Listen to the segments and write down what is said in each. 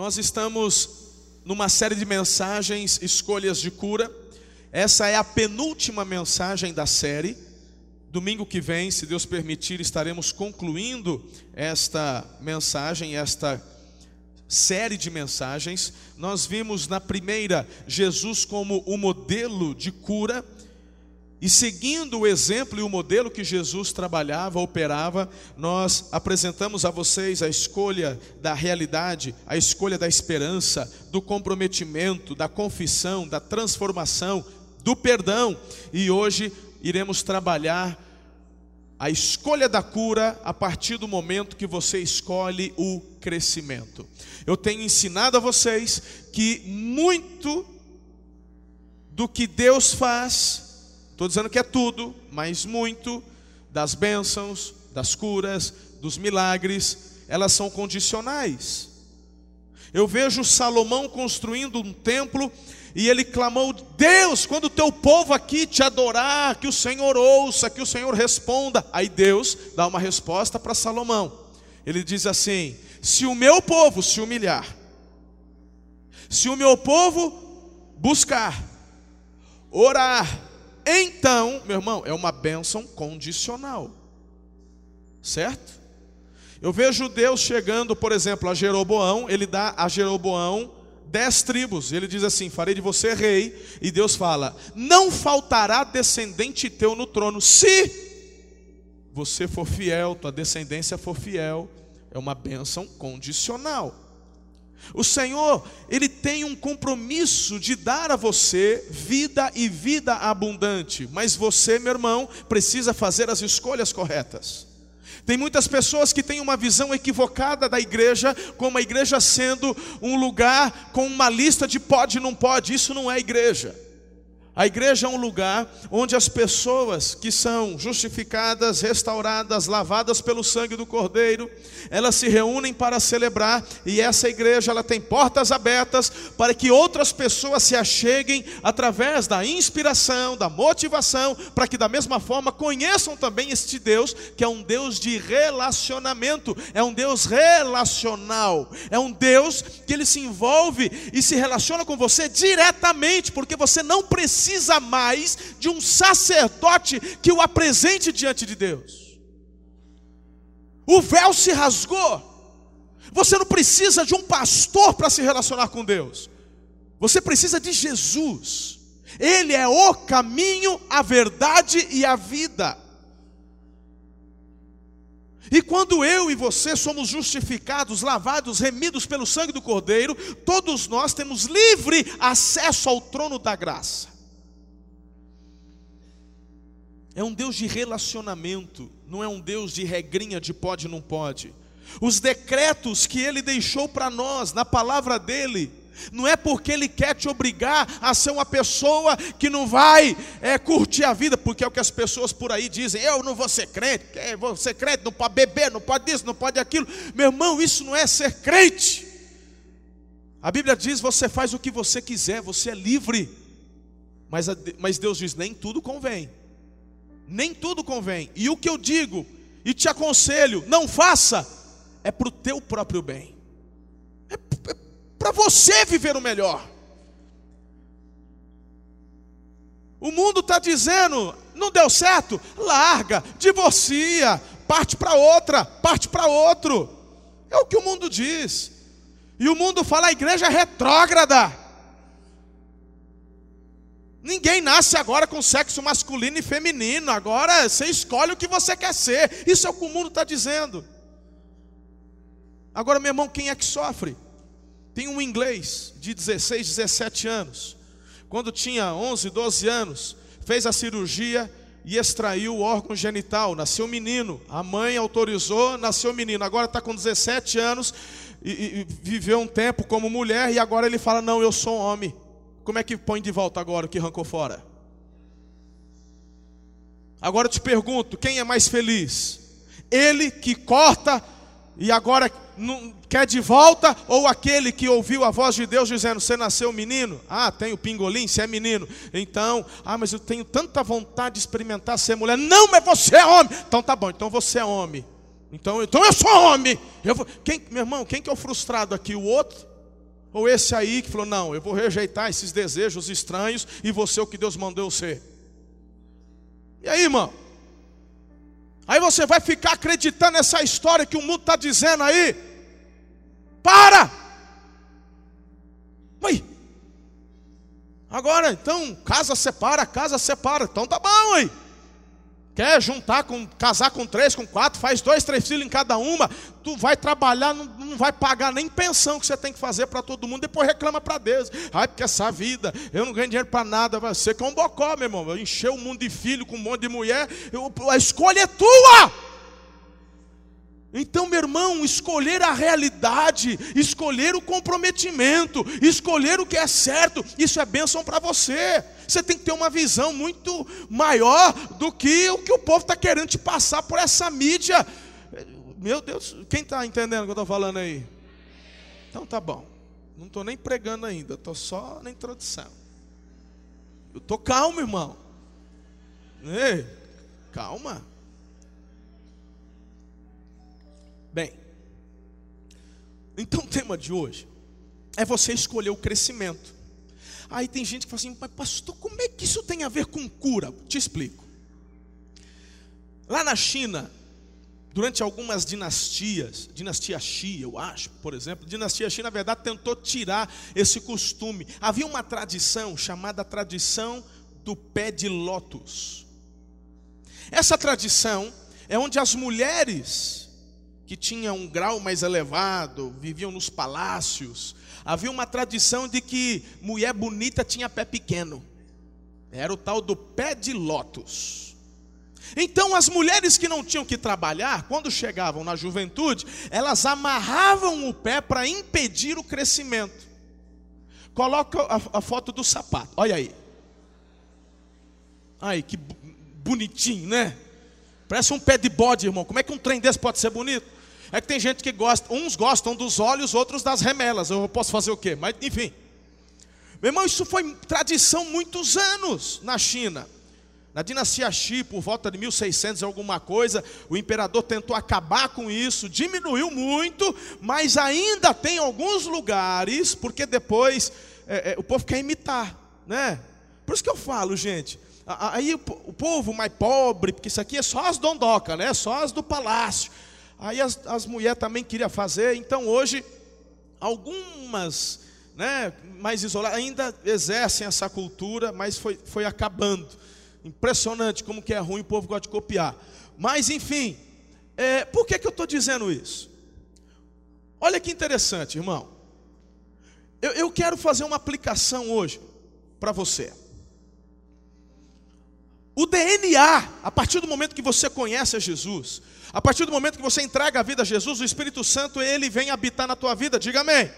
Nós estamos numa série de mensagens, escolhas de cura. Essa é a penúltima mensagem da série. Domingo que vem, se Deus permitir, estaremos concluindo esta mensagem, esta série de mensagens. Nós vimos na primeira Jesus como o modelo de cura. E seguindo o exemplo e o modelo que Jesus trabalhava, operava, nós apresentamos a vocês a escolha da realidade, a escolha da esperança, do comprometimento, da confissão, da transformação, do perdão. E hoje iremos trabalhar a escolha da cura a partir do momento que você escolhe o crescimento. Eu tenho ensinado a vocês que muito do que Deus faz, Estou dizendo que é tudo, mas muito das bênçãos, das curas, dos milagres, elas são condicionais. Eu vejo Salomão construindo um templo e ele clamou: Deus, quando o teu povo aqui te adorar, que o Senhor ouça, que o Senhor responda. Aí Deus dá uma resposta para Salomão. Ele diz assim: Se o meu povo se humilhar, se o meu povo buscar, orar, então, meu irmão, é uma bênção condicional. Certo? Eu vejo Deus chegando, por exemplo, a Jeroboão, ele dá a Jeroboão dez tribos, ele diz assim: farei de você rei, e Deus fala: não faltará descendente teu no trono, se você for fiel, tua descendência for fiel, é uma bênção condicional. O Senhor, Ele tem um compromisso de dar a você vida e vida abundante, mas você, meu irmão, precisa fazer as escolhas corretas. Tem muitas pessoas que têm uma visão equivocada da igreja, como a igreja sendo um lugar com uma lista de pode e não pode, isso não é igreja. A igreja é um lugar onde as pessoas que são justificadas, restauradas, lavadas pelo sangue do Cordeiro, elas se reúnem para celebrar e essa igreja ela tem portas abertas para que outras pessoas se acheguem através da inspiração, da motivação, para que da mesma forma conheçam também este Deus, que é um Deus de relacionamento, é um Deus relacional, é um Deus que ele se envolve e se relaciona com você diretamente, porque você não precisa precisa mais de um sacerdote que o apresente diante de Deus. O véu se rasgou. Você não precisa de um pastor para se relacionar com Deus. Você precisa de Jesus. Ele é o caminho, a verdade e a vida. E quando eu e você somos justificados, lavados, remidos pelo sangue do Cordeiro, todos nós temos livre acesso ao trono da graça. É um Deus de relacionamento, não é um Deus de regrinha de pode não pode. Os decretos que ele deixou para nós na palavra dele, não é porque ele quer te obrigar a ser uma pessoa que não vai é, curtir a vida, porque é o que as pessoas por aí dizem: eu não vou ser crente, vou ser crente, não pode beber, não pode isso, não pode aquilo. Meu irmão, isso não é ser crente. A Bíblia diz: você faz o que você quiser, você é livre. Mas, mas Deus diz: nem tudo convém nem tudo convém. E o que eu digo e te aconselho, não faça, é para o teu próprio bem, é, é para você viver o melhor. O mundo está dizendo, não deu certo, larga, divorcia, parte para outra, parte para outro. É o que o mundo diz. E o mundo fala, a igreja é retrógrada. Ninguém nasce agora com sexo masculino e feminino. Agora você escolhe o que você quer ser. Isso é o que o mundo está dizendo. Agora, meu irmão, quem é que sofre? Tem um inglês de 16, 17 anos. Quando tinha 11, 12 anos, fez a cirurgia e extraiu o órgão genital. Nasceu menino. A mãe autorizou, nasceu menino. Agora está com 17 anos e, e, viveu um tempo como mulher e agora ele fala: Não, eu sou homem. Como é que põe de volta agora o que arrancou fora? Agora eu te pergunto: quem é mais feliz? Ele que corta e agora não quer de volta, ou aquele que ouviu a voz de Deus dizendo: Você nasceu menino? Ah, tem o pingolim, você é menino. Então, ah, mas eu tenho tanta vontade de experimentar ser mulher. Não, mas você é homem. Então tá bom, então você é homem. Então, então eu sou homem. Eu vou... quem, meu irmão, quem que é o frustrado aqui? O outro? Ou esse aí que falou: Não, eu vou rejeitar esses desejos estranhos e vou ser o que Deus mandou eu ser. E aí, irmão? Aí você vai ficar acreditando nessa história que o mundo está dizendo aí? Para! Ui! Agora, então, casa separa, casa separa. Então tá bom aí. Quer juntar com, casar com três, com quatro, faz dois, três filhos em cada uma. Tu vai trabalhar, não, não vai pagar nem pensão que você tem que fazer para todo mundo, depois reclama para Deus. Ai, porque essa vida, eu não ganho dinheiro para nada, vai ser que é um bocó, meu irmão. Encher o mundo de filho com um monte de mulher, eu, a escolha é tua. Então, meu irmão, escolher a realidade, escolher o comprometimento, escolher o que é certo, isso é bênção para você. Você tem que ter uma visão muito maior do que o que o povo está querendo te passar por essa mídia. Meu Deus, quem está entendendo o que eu estou falando aí? Então tá bom. Não estou nem pregando ainda, estou só na introdução. Eu estou calmo, irmão. Ei, calma. Bem, então o tema de hoje é você escolher o crescimento. Aí tem gente que fala assim, mas pastor, como é que isso tem a ver com cura? Te explico. Lá na China, durante algumas dinastias, dinastia Xi, eu acho, por exemplo, dinastia Xi, na verdade, tentou tirar esse costume. Havia uma tradição chamada tradição do pé de lótus. Essa tradição é onde as mulheres que tinham um grau mais elevado, viviam nos palácios. Havia uma tradição de que mulher bonita tinha pé pequeno. Era o tal do pé de lótus. Então, as mulheres que não tinham que trabalhar, quando chegavam na juventude, elas amarravam o pé para impedir o crescimento. Coloca a, a, foto do sapato, olha aí. Ai, que bonitinho, né? Parece um pé de bode, irmão. Como é que um trem desse pode ser bonito? É que tem gente que gosta, uns gostam dos olhos, outros das remelas. Eu posso fazer o quê? Mas enfim. Meu irmão, isso foi tradição muitos anos na China. Na dinastia Xi, por volta de 1600 alguma coisa, o imperador tentou acabar com isso, diminuiu muito, mas ainda tem alguns lugares, porque depois é, é, o povo quer imitar, né? Por isso que eu falo, gente, aí o, povo mais pobre, porque isso aqui é só as dondocas, né? Só as do palácio. Aí as, as mulheres também queriam fazer, então hoje, algumas né, mais isoladas ainda exercem essa cultura, mas foi, foi acabando. Impressionante como que é ruim, o povo gosta de copiar. Mas enfim, é, por que, que eu estou dizendo isso? Olha que interessante, irmão. Eu, eu quero fazer uma aplicação hoje para você. O DNA, a partir do momento que você conhece a Jesus, a partir do momento que você entrega a vida a Jesus, o Espírito Santo ele vem habitar na tua vida. Diga amém.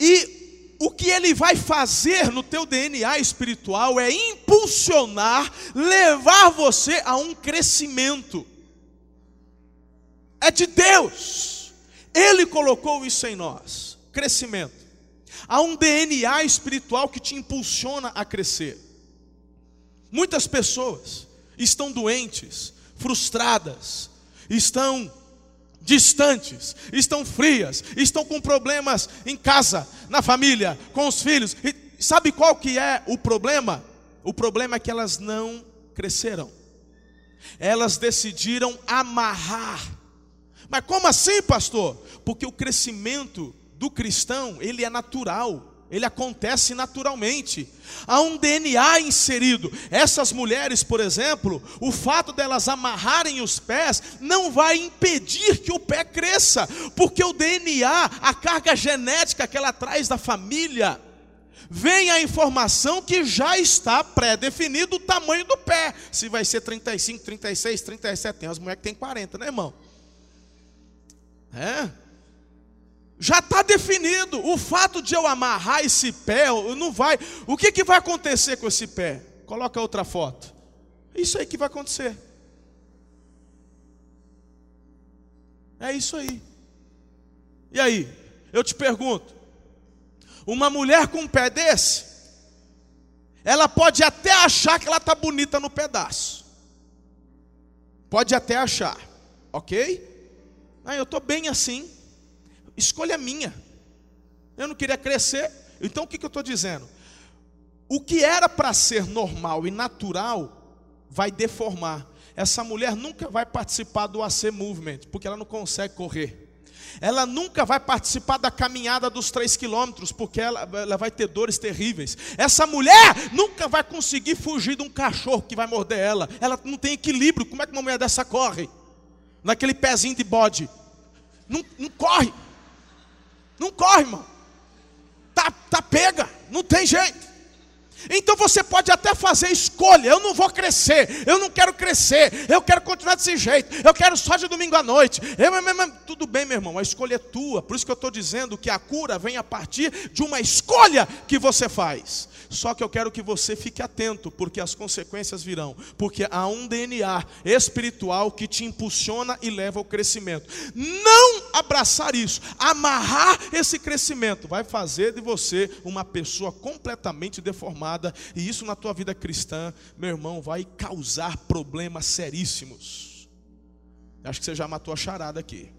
E o que ele vai fazer no teu DNA espiritual é impulsionar, levar você a um crescimento. É de Deus. Ele colocou isso em nós. Crescimento. Há um DNA espiritual que te impulsiona a crescer. Muitas pessoas estão doentes frustradas, estão distantes, estão frias, estão com problemas em casa, na família, com os filhos. E sabe qual que é o problema? O problema é que elas não cresceram. Elas decidiram amarrar. Mas como assim, pastor? Porque o crescimento do cristão, ele é natural ele acontece naturalmente. Há um DNA inserido. Essas mulheres, por exemplo, o fato delas amarrarem os pés não vai impedir que o pé cresça, porque o DNA, a carga genética que ela traz da família, vem a informação que já está pré-definido o tamanho do pé. Se vai ser 35, 36, 37, tem as mulheres que tem 40, né, irmão? É? Já está definido. O fato de eu amarrar esse pé, não vai. O que, que vai acontecer com esse pé? Coloca outra foto. Isso aí que vai acontecer. É isso aí. E aí? Eu te pergunto: uma mulher com um pé desse, ela pode até achar que ela está bonita no pedaço. Pode até achar, ok? Ah, eu estou bem assim. Escolha minha. Eu não queria crescer. Então o que, que eu estou dizendo? O que era para ser normal e natural vai deformar. Essa mulher nunca vai participar do AC Movement, porque ela não consegue correr. Ela nunca vai participar da caminhada dos três quilômetros, porque ela, ela vai ter dores terríveis. Essa mulher nunca vai conseguir fugir de um cachorro que vai morder ela. Ela não tem equilíbrio. Como é que uma mulher dessa corre? Naquele pezinho de bode. Não, não corre. Não corre, irmão. Tá, tá pega. Não tem jeito. Então você pode até fazer escolha. Eu não vou crescer, eu não quero crescer, eu quero continuar desse jeito, eu quero só de domingo à noite. Eu, eu, eu, tudo bem, meu irmão, a escolha é tua. Por isso que eu estou dizendo que a cura vem a partir de uma escolha que você faz. Só que eu quero que você fique atento, porque as consequências virão. Porque há um DNA espiritual que te impulsiona e leva ao crescimento. Não abraçar isso, amarrar esse crescimento, vai fazer de você uma pessoa completamente deformada. E isso na tua vida cristã, meu irmão, vai causar problemas seríssimos. Acho que você já matou a charada aqui.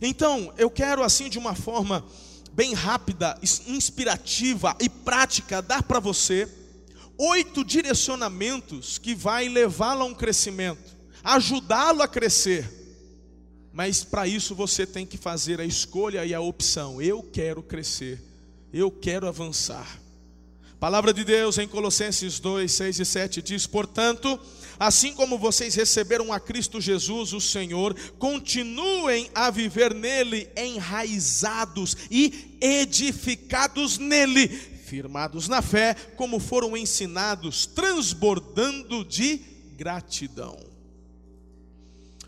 Então, eu quero assim de uma forma bem rápida, inspirativa e prática, dar para você oito direcionamentos que vai levá-lo a um crescimento, ajudá-lo a crescer. Mas para isso você tem que fazer a escolha e a opção. Eu quero crescer. Eu quero avançar. Palavra de Deus em Colossenses 2, 6 e 7 diz: "Portanto, assim como vocês receberam a Cristo Jesus, o Senhor, continuem a viver nele, enraizados e edificados nele, firmados na fé, como foram ensinados, transbordando de gratidão.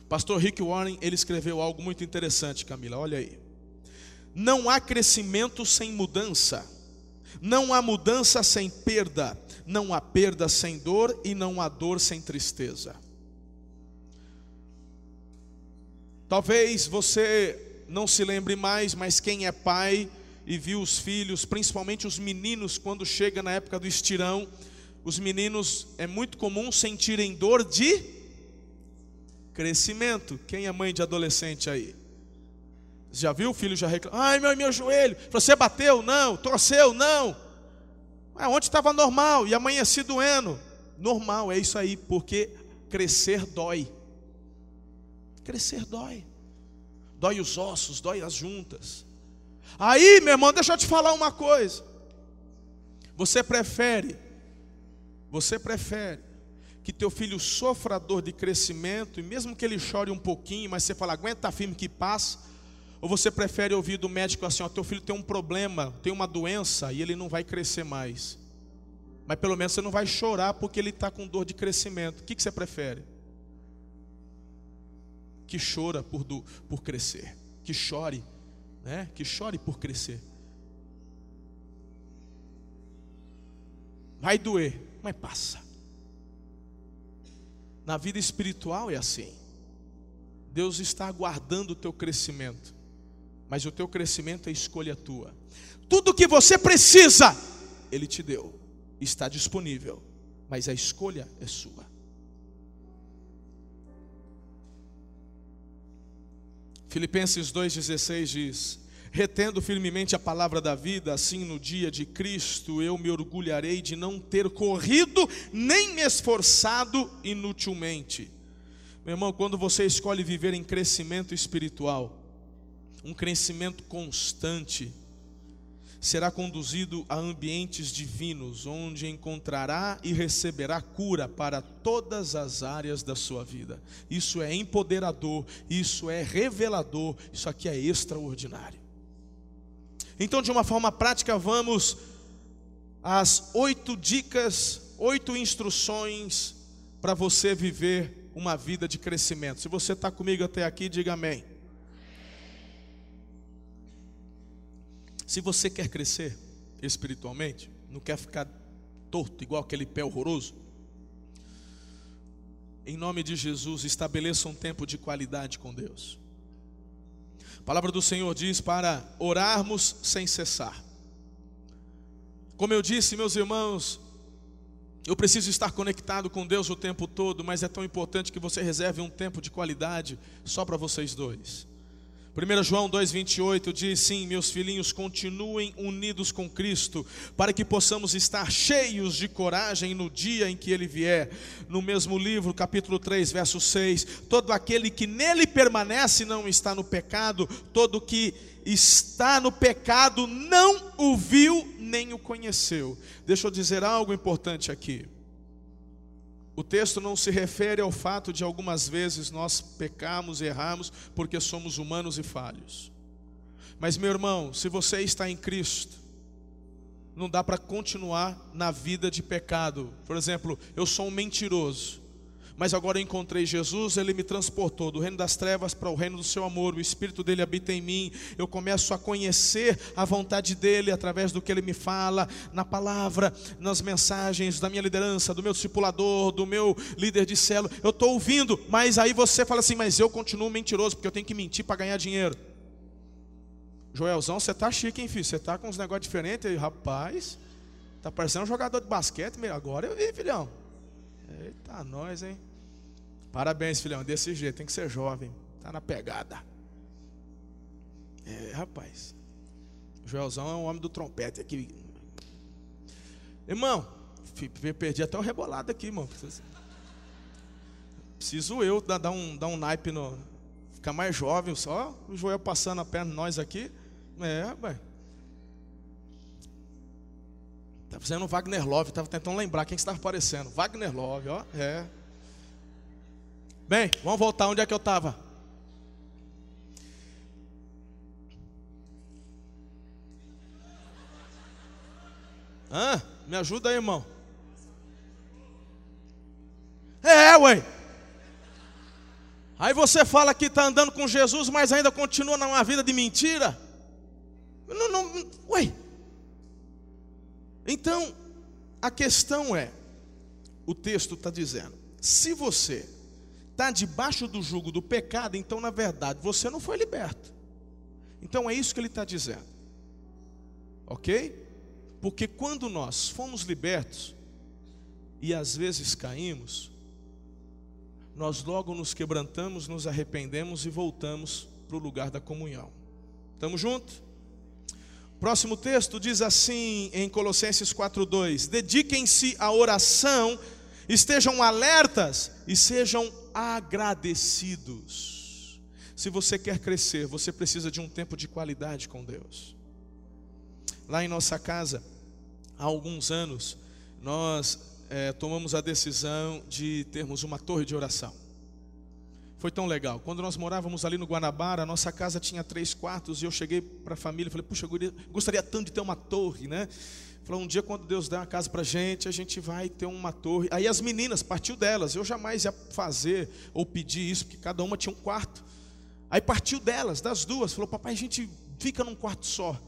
Pastor Rick Warren, ele escreveu algo muito interessante, Camila, olha aí. Não há crescimento sem mudança, não há mudança sem perda, não há perda sem dor e não há dor sem tristeza. Talvez você não se lembre mais, mas quem é pai e viu os filhos, principalmente os meninos, quando chega na época do estirão, os meninos é muito comum sentirem dor de crescimento. Quem é mãe de adolescente aí? Já viu o filho já reclamando? Ai, meu, meu joelho. Você bateu? Não. Torceu? Não. Ah, ontem estava normal e amanheci doendo. Normal, é isso aí, porque crescer dói. Crescer dói. Dói os ossos, dói as juntas. Aí, meu irmão, deixa eu te falar uma coisa. Você prefere, você prefere que teu filho sofra dor de crescimento, e mesmo que ele chore um pouquinho, mas você fala, aguenta firme que passa, ou você prefere ouvir do médico assim: ó, teu filho tem um problema, tem uma doença e ele não vai crescer mais. Mas pelo menos você não vai chorar porque ele está com dor de crescimento. O que, que você prefere? Que chora por, do, por crescer. Que chore, né? Que chore por crescer. Vai doer, mas passa. Na vida espiritual é assim. Deus está aguardando o teu crescimento mas o teu crescimento é escolha tua. Tudo que você precisa, Ele te deu, está disponível, mas a escolha é sua. Filipenses 2,16 diz: Retendo firmemente a palavra da vida, assim no dia de Cristo eu me orgulharei de não ter corrido nem me esforçado inutilmente. Meu irmão, quando você escolhe viver em crescimento espiritual, um crescimento constante, será conduzido a ambientes divinos, onde encontrará e receberá cura para todas as áreas da sua vida. Isso é empoderador, isso é revelador, isso aqui é extraordinário. Então, de uma forma prática, vamos às oito dicas, oito instruções para você viver uma vida de crescimento. Se você está comigo até aqui, diga amém. Se você quer crescer espiritualmente, não quer ficar torto igual aquele pé horroroso, em nome de Jesus, estabeleça um tempo de qualidade com Deus. A palavra do Senhor diz para orarmos sem cessar. Como eu disse, meus irmãos, eu preciso estar conectado com Deus o tempo todo, mas é tão importante que você reserve um tempo de qualidade só para vocês dois. 1 João 2,28 diz: Sim, meus filhinhos, continuem unidos com Cristo, para que possamos estar cheios de coragem no dia em que Ele vier. No mesmo livro, capítulo 3, verso 6: Todo aquele que nele permanece não está no pecado, todo que está no pecado não o viu nem o conheceu. Deixa eu dizer algo importante aqui. O texto não se refere ao fato de algumas vezes nós pecarmos e errarmos porque somos humanos e falhos. Mas, meu irmão, se você está em Cristo, não dá para continuar na vida de pecado. Por exemplo, eu sou um mentiroso mas agora encontrei Jesus, ele me transportou do reino das trevas para o reino do seu amor, o Espírito dele habita em mim, eu começo a conhecer a vontade dele através do que ele me fala, na palavra, nas mensagens da minha liderança, do meu discipulador, do meu líder de célula, eu estou ouvindo, mas aí você fala assim, mas eu continuo mentiroso, porque eu tenho que mentir para ganhar dinheiro. Joelzão, você tá chique, hein, filho? Você tá com uns negócios diferentes aí, rapaz. Tá parecendo um jogador de basquete, agora eu vi, filhão. Eita, nós, hein? Parabéns, filhão. Desse jeito, tem que ser jovem. Tá na pegada. É, rapaz. Joelzão é um homem do trompete aqui. Irmão, perdi até o rebolado aqui, irmão. Preciso eu dar um, dar um naipe no. Ficar mais jovem, só o Joel passando a perna nós aqui. É, rapaz. Está fazendo Wagner Love, estava tentando lembrar quem estava aparecendo. Wagner Love, ó. É. Bem, vamos voltar onde é que eu estava. Hã? Me ajuda aí, irmão. É, ué. Aí você fala que está andando com Jesus, mas ainda continua numa vida de mentira. Não, não, ué. Então, a questão é: o texto está dizendo, se você está debaixo do jugo do pecado, então na verdade você não foi liberto. Então é isso que ele está dizendo, ok? Porque quando nós fomos libertos e às vezes caímos, nós logo nos quebrantamos, nos arrependemos e voltamos para o lugar da comunhão. Estamos juntos? Próximo texto diz assim em Colossenses 4:2: Dediquem-se à oração, estejam alertas e sejam agradecidos. Se você quer crescer, você precisa de um tempo de qualidade com Deus. Lá em nossa casa, há alguns anos, nós é, tomamos a decisão de termos uma torre de oração. Foi tão legal. Quando nós morávamos ali no Guanabara, a nossa casa tinha três quartos e eu cheguei para a família e falei: Puxa, gostaria tanto de ter uma torre, né? Falou: Um dia, quando Deus der uma casa para a gente, a gente vai ter uma torre. Aí as meninas, partiu delas. Eu jamais ia fazer ou pedir isso, porque cada uma tinha um quarto. Aí partiu delas, das duas. Falou: Papai, a gente fica num quarto só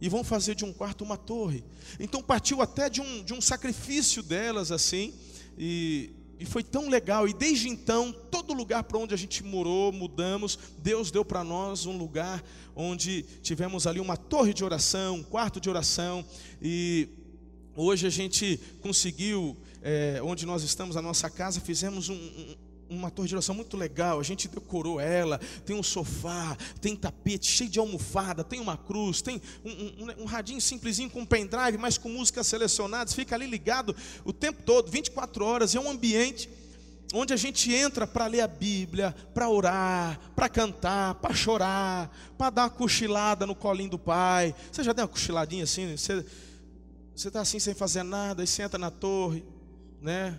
e vão fazer de um quarto uma torre. Então partiu até de um, de um sacrifício delas assim. E e foi tão legal. E desde então, todo lugar para onde a gente morou, mudamos, Deus deu para nós um lugar onde tivemos ali uma torre de oração, um quarto de oração. E hoje a gente conseguiu, é, onde nós estamos, a nossa casa, fizemos um, um uma torre de oração muito legal, a gente decorou ela, tem um sofá, tem tapete cheio de almofada, tem uma cruz, tem um, um, um radinho simplesinho com pendrive, mas com músicas selecionadas, fica ali ligado o tempo todo, 24 horas, é um ambiente onde a gente entra para ler a Bíblia, para orar, para cantar, para chorar, para dar uma cochilada no colinho do pai. Você já deu uma cochiladinha assim? Você está assim sem fazer nada, e senta na torre, né?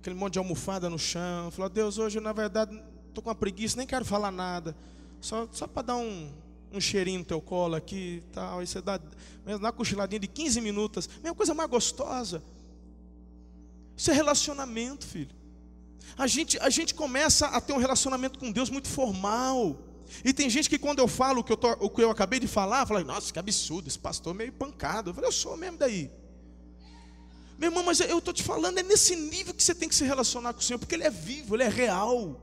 Aquele monte de almofada no chão. Falou, Deus, hoje na verdade estou com uma preguiça, nem quero falar nada. Só, só para dar um, um cheirinho no teu colo aqui e tal. Aí você dá, dá uma cochiladinha de 15 minutos. Mesma coisa mais gostosa. Isso é relacionamento, filho. A gente, a gente começa a ter um relacionamento com Deus muito formal. E tem gente que quando eu falo o que eu, tô, o que eu acabei de falar, fala, nossa, que absurdo, esse pastor é meio pancado. Eu falei, eu sou mesmo daí. Meu irmão, mas eu estou te falando, é nesse nível que você tem que se relacionar com o Senhor, porque Ele é vivo, Ele é real.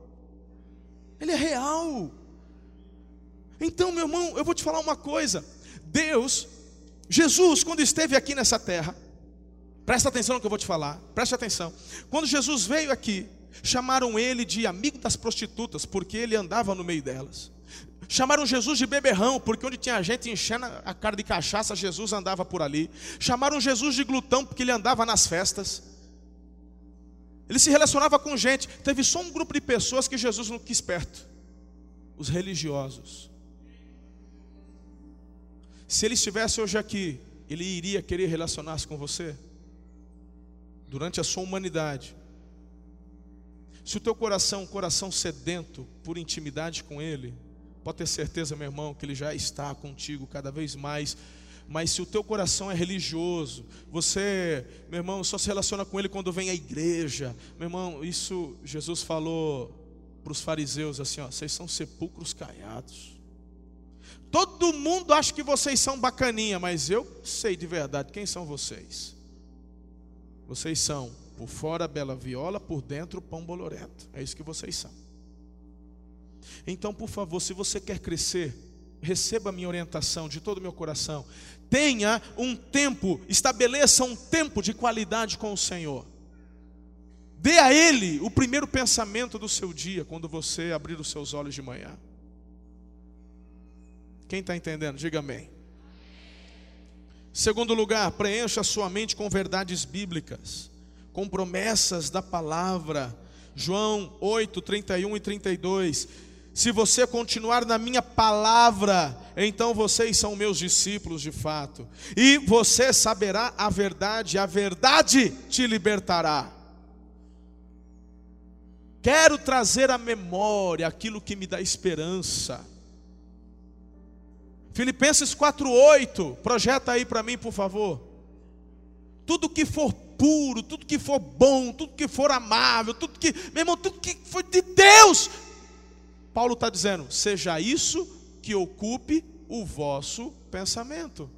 Ele é real. Então, meu irmão, eu vou te falar uma coisa. Deus, Jesus, quando esteve aqui nessa terra, presta atenção no que eu vou te falar, preste atenção. Quando Jesus veio aqui, chamaram ele de amigo das prostitutas, porque ele andava no meio delas. Chamaram Jesus de beberrão, porque onde tinha gente enchendo a cara de cachaça, Jesus andava por ali. Chamaram Jesus de glutão, porque ele andava nas festas. Ele se relacionava com gente. Teve só um grupo de pessoas que Jesus não quis perto: os religiosos. Se ele estivesse hoje aqui, ele iria querer relacionar-se com você? Durante a sua humanidade. Se o teu coração um coração sedento por intimidade com Ele, pode ter certeza, meu irmão, que Ele já está contigo cada vez mais. Mas se o teu coração é religioso, você, meu irmão, só se relaciona com Ele quando vem à igreja. Meu irmão, isso Jesus falou para os fariseus assim: ó, vocês são sepulcros caiados. Todo mundo acha que vocês são bacaninha, mas eu sei de verdade quem são vocês. Vocês são, por fora, bela viola, por dentro, pão bolorento. É isso que vocês são. Então, por favor, se você quer crescer, receba a minha orientação de todo o meu coração. Tenha um tempo, estabeleça um tempo de qualidade com o Senhor. Dê a Ele o primeiro pensamento do seu dia, quando você abrir os seus olhos de manhã. Quem está entendendo? Diga amém. Segundo lugar, preencha a sua mente com verdades bíblicas, com promessas da palavra. João 8, 31 e 32. Se você continuar na minha palavra, então vocês são meus discípulos de fato. E você saberá a verdade, a verdade te libertará. Quero trazer à memória aquilo que me dá esperança. Filipenses 4:8, projeta aí para mim, por favor. Tudo que for puro, tudo que for bom, tudo que for amável, tudo que, meu irmão, tudo que for de Deus. Paulo está dizendo: seja isso que ocupe o vosso pensamento.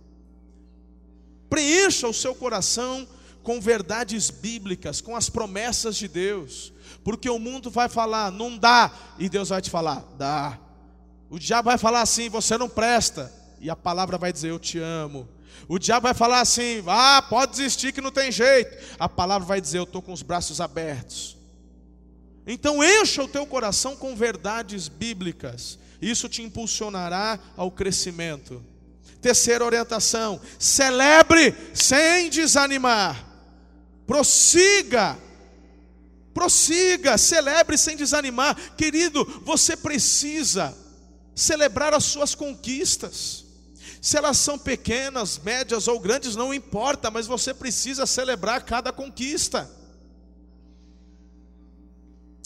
Preencha o seu coração com verdades bíblicas, com as promessas de Deus, porque o mundo vai falar, não dá, e Deus vai te falar, dá. O diabo vai falar assim: você não presta. E a palavra vai dizer: eu te amo. O diabo vai falar assim: ah, pode desistir que não tem jeito. A palavra vai dizer: eu estou com os braços abertos. Então encha o teu coração com verdades bíblicas. Isso te impulsionará ao crescimento. Terceira orientação: celebre sem desanimar. Prossiga. Prossiga, celebre sem desanimar. Querido, você precisa celebrar as suas conquistas. Se elas são pequenas, médias ou grandes, não importa, mas você precisa celebrar cada conquista.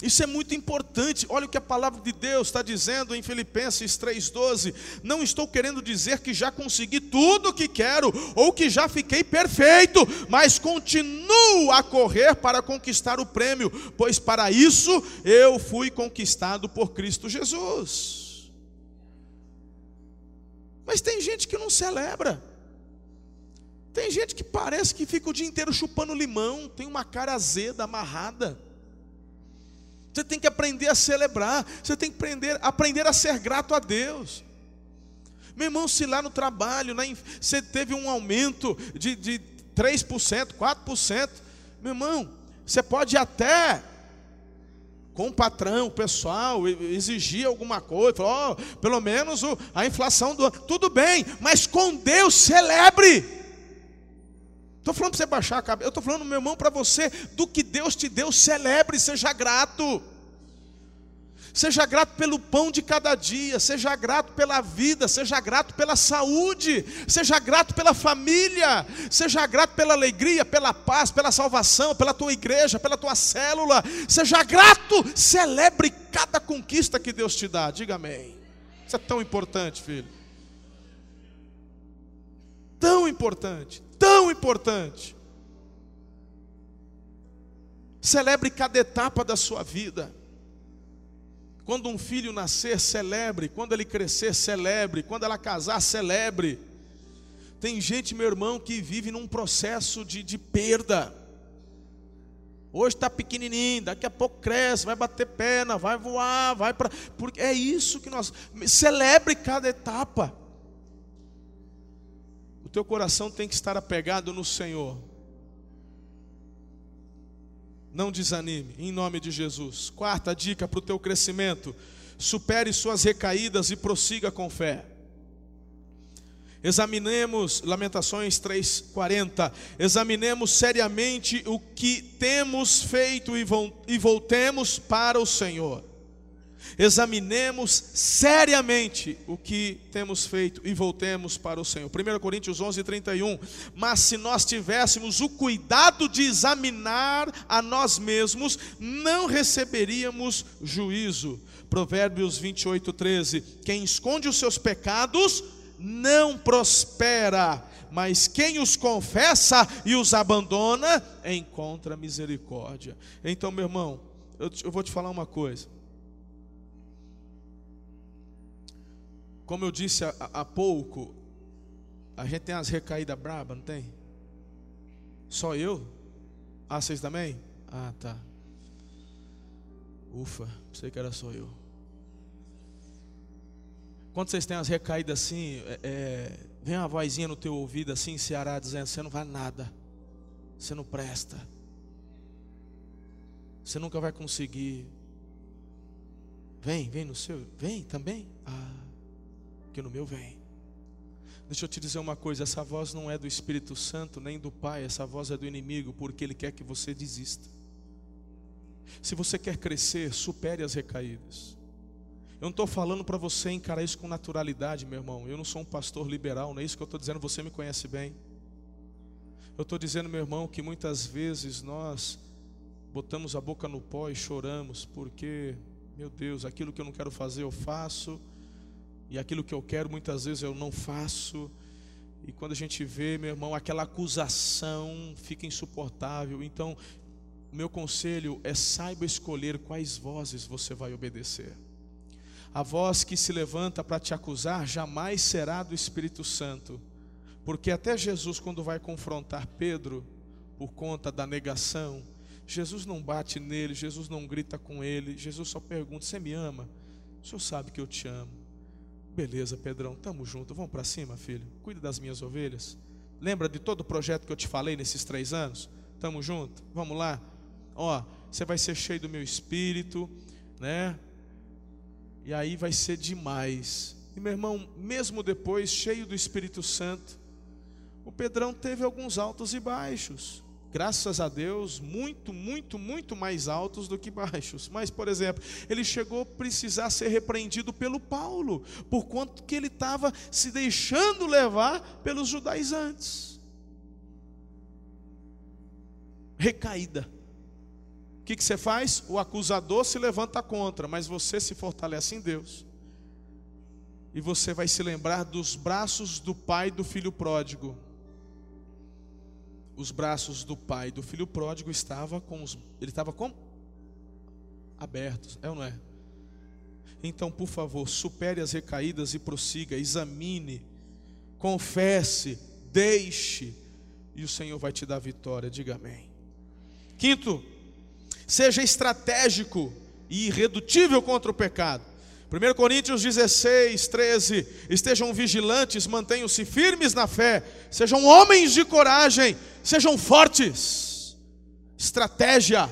Isso é muito importante. Olha o que a palavra de Deus está dizendo em Filipenses 3,12. Não estou querendo dizer que já consegui tudo o que quero, ou que já fiquei perfeito, mas continuo a correr para conquistar o prêmio, pois para isso eu fui conquistado por Cristo Jesus. Mas tem gente que não celebra. Tem gente que parece que fica o dia inteiro chupando limão, tem uma cara azeda, amarrada. Você tem que aprender a celebrar, você tem que aprender, aprender a ser grato a Deus. Meu irmão, se lá no trabalho, você teve um aumento de, de 3%, 4%, meu irmão, você pode até com o patrão, o pessoal, exigir alguma coisa, falar, oh, pelo menos a inflação do tudo bem, mas com Deus celebre. Estou falando para você baixar a cabeça, eu estou falando, meu irmão, para você, do que Deus te deu, celebre, seja grato. Seja grato pelo pão de cada dia, seja grato pela vida, seja grato pela saúde, seja grato pela família, seja grato pela alegria, pela paz, pela salvação, pela tua igreja, pela tua célula. Seja grato, celebre cada conquista que Deus te dá. Diga amém. Isso é tão importante, filho. Tão importante, tão importante. Celebre cada etapa da sua vida. Quando um filho nascer, celebre. Quando ele crescer, celebre. Quando ela casar, celebre. Tem gente, meu irmão, que vive num processo de, de perda. Hoje está pequenininho, daqui a pouco cresce, vai bater perna, vai voar, vai para. Porque é isso que nós. Celebre cada etapa. O teu coração tem que estar apegado no Senhor. Não desanime, em nome de Jesus. Quarta dica para o teu crescimento: supere suas recaídas e prossiga com fé. Examinemos, Lamentações 3,40. Examinemos seriamente o que temos feito e voltemos para o Senhor. Examinemos seriamente o que temos feito e voltemos para o Senhor. 1 Coríntios 11, 31. Mas se nós tivéssemos o cuidado de examinar a nós mesmos, não receberíamos juízo. Provérbios 28, 13. Quem esconde os seus pecados, não prospera, mas quem os confessa e os abandona, encontra misericórdia. Então, meu irmão, eu, eu vou te falar uma coisa. Como eu disse há, pouco, a gente tem as recaídas braba, não tem? Só eu? Ah, vocês também? Ah, tá. Ufa, sei que era só eu. Quando vocês têm as recaídas assim, é, é, vem uma vozinha no teu ouvido assim, Ceará, dizendo: você não vai nada, você não presta, você nunca vai conseguir. Vem, vem no seu, vem também. Ah, que no meu vem. Deixa eu te dizer uma coisa: essa voz não é do Espírito Santo nem do Pai, essa voz é do inimigo, porque ele quer que você desista. Se você quer crescer, supere as recaídas. Eu não estou falando para você encarar isso com naturalidade, meu irmão. Eu não sou um pastor liberal, não é isso que eu estou dizendo, você me conhece bem. Eu estou dizendo, meu irmão, que muitas vezes nós botamos a boca no pó e choramos, porque, meu Deus, aquilo que eu não quero fazer eu faço, e aquilo que eu quero muitas vezes eu não faço. E quando a gente vê, meu irmão, aquela acusação fica insuportável. Então, o meu conselho é saiba escolher quais vozes você vai obedecer. A voz que se levanta para te acusar jamais será do Espírito Santo, porque até Jesus, quando vai confrontar Pedro, por conta da negação, Jesus não bate nele, Jesus não grita com ele, Jesus só pergunta: Você me ama? O senhor sabe que eu te amo. Beleza, Pedrão, tamo junto, vamos para cima, filho. Cuida das minhas ovelhas. Lembra de todo o projeto que eu te falei nesses três anos? Tamo junto, vamos lá. Ó, você vai ser cheio do meu espírito, né? E aí vai ser demais. E meu irmão, mesmo depois, cheio do Espírito Santo, o Pedrão teve alguns altos e baixos. Graças a Deus, muito, muito, muito mais altos do que baixos. Mas, por exemplo, ele chegou a precisar ser repreendido pelo Paulo, por quanto que ele estava se deixando levar pelos judaizantes. Recaída. O que, que você faz? O acusador se levanta contra, mas você se fortalece em Deus. E você vai se lembrar dos braços do pai do filho pródigo. Os braços do pai do filho pródigo estava com os, ele estava como abertos, é ou não é? Então, por favor, supere as recaídas e prossiga, examine, confesse, deixe, e o Senhor vai te dar vitória. Diga amém. Quinto, seja estratégico e irredutível contra o pecado. 1 Coríntios 16, 13: Estejam vigilantes, mantenham-se firmes na fé, sejam homens de coragem, sejam fortes. Estratégia.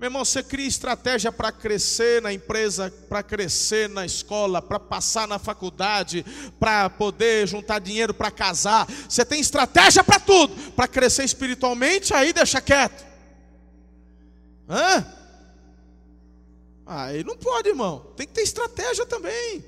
Meu irmão, você cria estratégia para crescer na empresa, para crescer na escola, para passar na faculdade, para poder juntar dinheiro para casar. Você tem estratégia para tudo. Para crescer espiritualmente, aí deixa quieto. Hã? Aí não pode, irmão. Tem que ter estratégia também.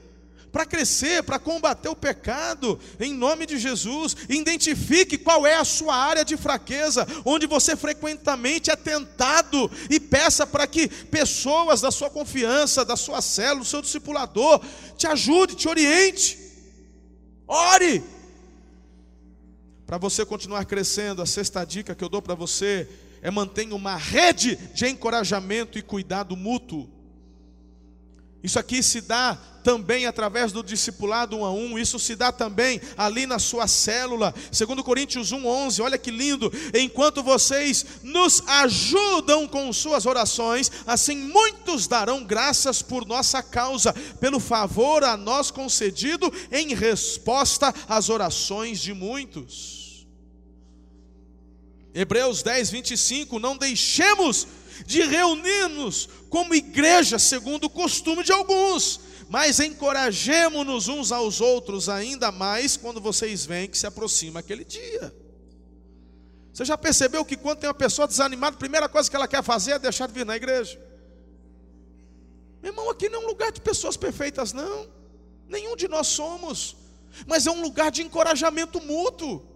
Para crescer, para combater o pecado, em nome de Jesus. Identifique qual é a sua área de fraqueza, onde você frequentemente é tentado, e peça para que pessoas da sua confiança, da sua célula, do seu discipulador, te ajude, te oriente. Ore. Para você continuar crescendo, a sexta dica que eu dou para você é mantenha uma rede de encorajamento e cuidado mútuo. Isso aqui se dá também através do discipulado um a um, isso se dá também ali na sua célula. Segundo Coríntios 1:11, olha que lindo, enquanto vocês nos ajudam com suas orações, assim muitos darão graças por nossa causa, pelo favor a nós concedido em resposta às orações de muitos. Hebreus 10, 25: Não deixemos de reunir-nos como igreja, segundo o costume de alguns, mas encorajemo-nos uns aos outros ainda mais quando vocês veem que se aproxima aquele dia. Você já percebeu que quando tem uma pessoa desanimada, a primeira coisa que ela quer fazer é deixar de vir na igreja? Meu irmão, aqui não é um lugar de pessoas perfeitas, não. Nenhum de nós somos. Mas é um lugar de encorajamento mútuo.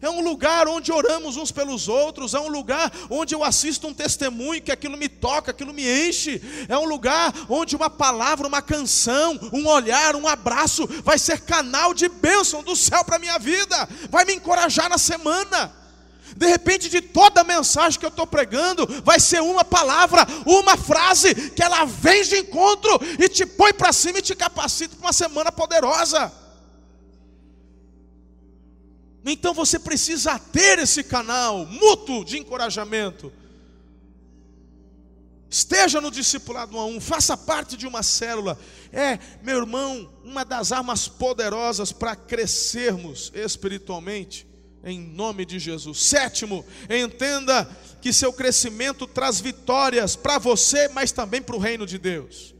É um lugar onde oramos uns pelos outros, é um lugar onde eu assisto um testemunho que aquilo me toca, aquilo me enche. É um lugar onde uma palavra, uma canção, um olhar, um abraço vai ser canal de bênção do céu para a minha vida, vai me encorajar na semana. De repente, de toda a mensagem que eu estou pregando, vai ser uma palavra, uma frase, que ela vem de encontro e te põe para cima e te capacita para uma semana poderosa. Então você precisa ter esse canal mútuo de encorajamento. Esteja no discipulado um a um, faça parte de uma célula. É, meu irmão, uma das armas poderosas para crescermos espiritualmente em nome de Jesus. Sétimo, entenda que seu crescimento traz vitórias para você, mas também para o reino de Deus.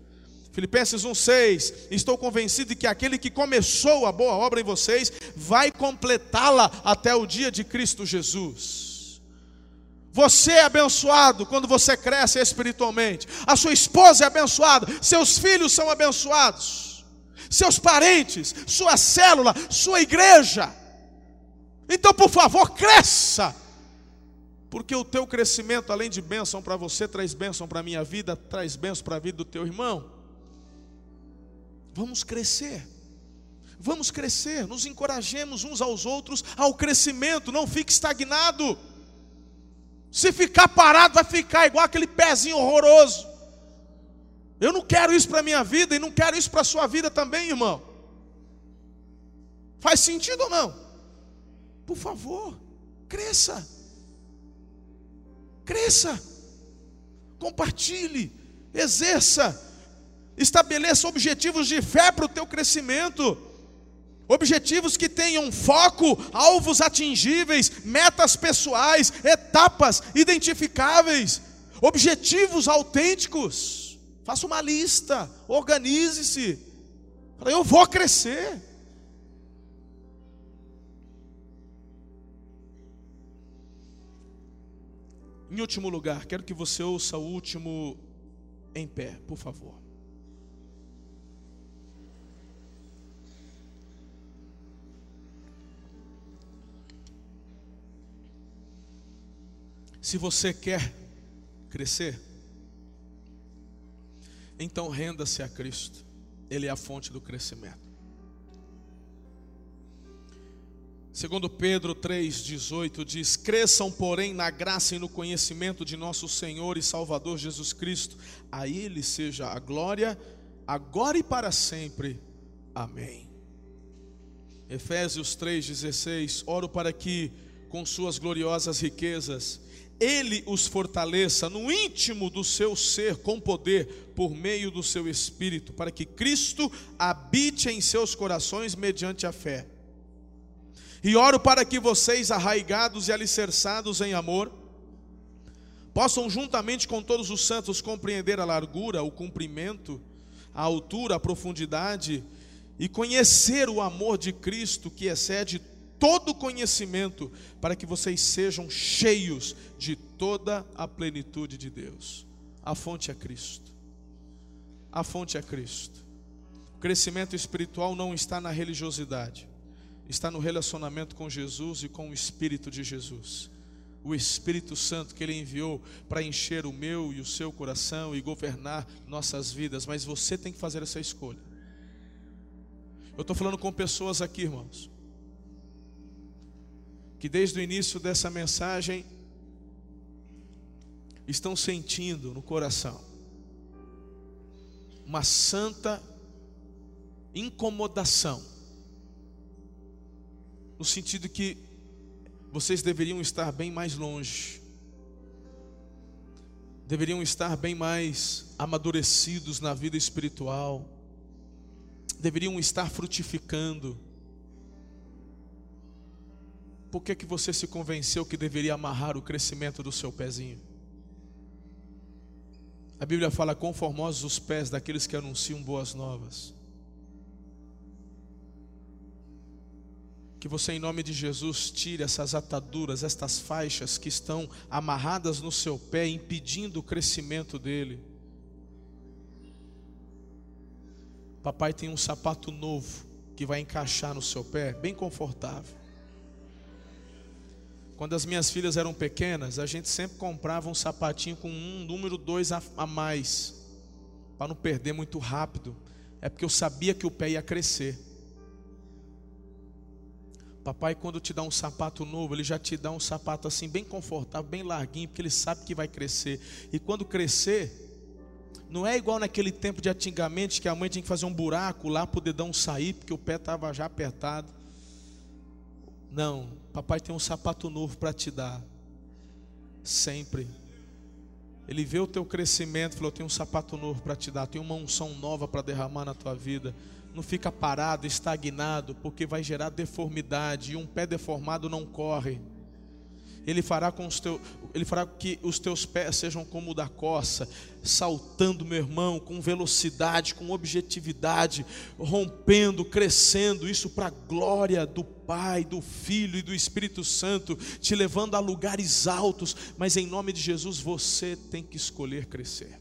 Filipenses 1,6: Estou convencido de que aquele que começou a boa obra em vocês vai completá-la até o dia de Cristo Jesus. Você é abençoado quando você cresce espiritualmente, a sua esposa é abençoada, seus filhos são abençoados, seus parentes, sua célula, sua igreja. Então, por favor, cresça. Porque o teu crescimento, além de bênção para você, traz bênção para a minha vida, traz bênção para a vida do teu irmão. Vamos crescer. Vamos crescer, nos encorajemos uns aos outros ao crescimento, não fique estagnado. Se ficar parado, vai ficar igual aquele pezinho horroroso. Eu não quero isso para a minha vida e não quero isso para a sua vida também, irmão. Faz sentido ou não? Por favor, cresça. Cresça. Compartilhe, exerça, estabeleça objetivos de fé para o teu crescimento. Objetivos que tenham foco, alvos atingíveis, metas pessoais, etapas identificáveis, objetivos autênticos. Faça uma lista, organize-se. Eu vou crescer. Em último lugar, quero que você ouça o último em pé, por favor. Se você quer crescer, então renda-se a Cristo, Ele é a fonte do crescimento. Segundo Pedro 3,18 diz: Cresçam, porém, na graça e no conhecimento de nosso Senhor e Salvador Jesus Cristo. A Ele seja a glória, agora e para sempre. Amém. Efésios 3,16: Oro para que, com suas gloriosas riquezas, Ele os fortaleça no íntimo do seu ser com poder, por meio do seu Espírito, para que Cristo habite em seus corações mediante a fé. E oro para que vocês, arraigados e alicerçados em amor, possam juntamente com todos os santos compreender a largura, o comprimento, a altura, a profundidade e conhecer o amor de Cristo que excede todo conhecimento, para que vocês sejam cheios de toda a plenitude de Deus. A fonte é Cristo. A fonte é Cristo. O crescimento espiritual não está na religiosidade está no relacionamento com Jesus e com o Espírito de Jesus. O Espírito Santo que Ele enviou para encher o meu e o seu coração e governar nossas vidas, mas você tem que fazer essa escolha. Eu estou falando com pessoas aqui, irmãos, que desde o início dessa mensagem estão sentindo no coração uma santa incomodação no sentido que vocês deveriam estar bem mais longe, deveriam estar bem mais amadurecidos na vida espiritual, deveriam estar frutificando. Por que, que você se convenceu que deveria amarrar o crescimento do seu pezinho? A Bíblia fala: conformosos os pés daqueles que anunciam boas novas. Que você, em nome de Jesus, tire essas ataduras, estas faixas que estão amarradas no seu pé, impedindo o crescimento dele. Papai tem um sapato novo que vai encaixar no seu pé, bem confortável. Quando as minhas filhas eram pequenas, a gente sempre comprava um sapatinho com um número dois a, a mais, para não perder muito rápido. É porque eu sabia que o pé ia crescer. Papai, quando te dá um sapato novo, ele já te dá um sapato assim, bem confortável, bem larguinho, porque ele sabe que vai crescer. E quando crescer, não é igual naquele tempo de antigamente que a mãe tinha que fazer um buraco lá para o dedão sair, porque o pé estava já apertado. Não, papai tem um sapato novo para te dar. Sempre. Ele vê o teu crescimento, falou: tem um sapato novo para te dar, tem uma unção nova para derramar na tua vida. Não fica parado, estagnado, porque vai gerar deformidade e um pé deformado não corre. Ele fará com os teus, ele fará que os teus pés sejam como o da coça, saltando, meu irmão, com velocidade, com objetividade, rompendo, crescendo, isso para a glória do Pai, do Filho e do Espírito Santo, te levando a lugares altos, mas em nome de Jesus você tem que escolher crescer.